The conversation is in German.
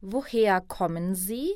Woher kommen Sie?